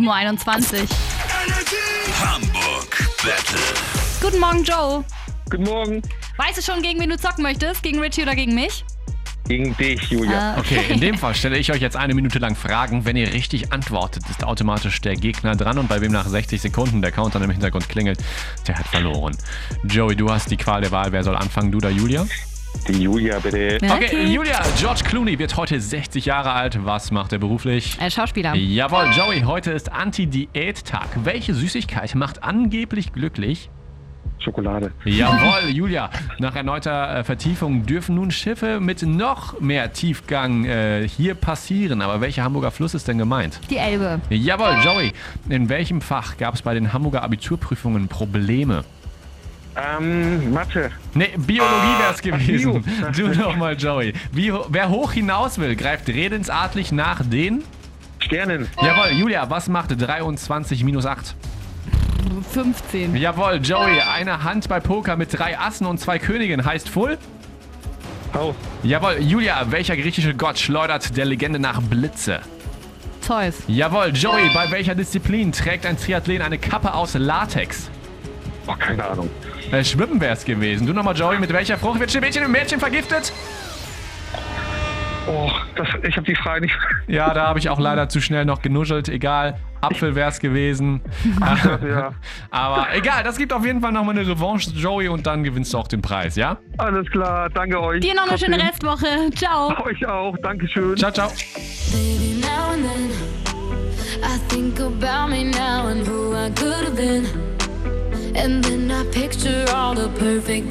7.21 Uhr. Hamburg Battle. Guten Morgen, Joe. Guten Morgen. Weißt du schon, gegen wen du zocken möchtest? Gegen Richie oder gegen mich? Gegen dich, Julia. Äh, Okay, in dem Fall stelle ich euch jetzt eine Minute lang Fragen. Wenn ihr richtig antwortet, ist automatisch der Gegner dran und bei wem nach 60 Sekunden der Counter im Hintergrund klingelt, der hat verloren. Joey, du hast die Qual der Wahl. Wer soll anfangen, du oder Julia? Die Julia, bitte. Ja, Okay, Julia, George Clooney wird heute 60 Jahre alt. Was macht er beruflich? Äh, Schauspieler. Jawohl, Joey, heute ist Anti-Diät-Tag. Welche Süßigkeit macht angeblich glücklich? Schokolade. Jawohl, Julia. Nach erneuter äh, Vertiefung dürfen nun Schiffe mit noch mehr Tiefgang äh, hier passieren. Aber welcher Hamburger Fluss ist denn gemeint? Die Elbe. Jawohl, Joey. In welchem Fach gab es bei den Hamburger Abiturprüfungen Probleme? Ähm, Mathe. Ne, Biologie wäre es gewesen. Bio. Du nochmal, Joey. Wie, wer hoch hinaus will, greift redensartlich nach den. Sternen. Jawohl, Julia, was macht 23 minus 8? 15. Jawohl, Joey, eine Hand bei Poker mit drei Assen und zwei Königen heißt Full? Haus. Jawohl, Julia, welcher griechische Gott schleudert der Legende nach Blitze? Zeus. Jawohl, Joey, bei welcher Disziplin trägt ein Triathlet eine Kappe aus Latex? Oh, keine Ahnung. Äh, Schwimmen wäre es gewesen. Du nochmal, Joey, mit welcher Frucht wird Mädchen im Mädchen vergiftet? Oh, das, ich habe die Frage nicht. Ja, da habe ich auch leider zu schnell noch genuschelt. Egal, Apfel wäre es gewesen. ja. Aber egal, das gibt auf jeden Fall nochmal eine Revanche, Joey, und dann gewinnst du auch den Preis, ja? Alles klar, danke euch. Dir noch eine schöne. Restwoche. Ciao. Euch auch, Dankeschön. Ciao, ciao. Baby, now and then I think about me now and who I could have been. And then I picture all the perfect